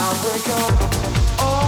All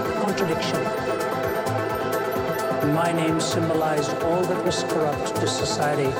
contradiction. My name symbolized all that was corrupt to society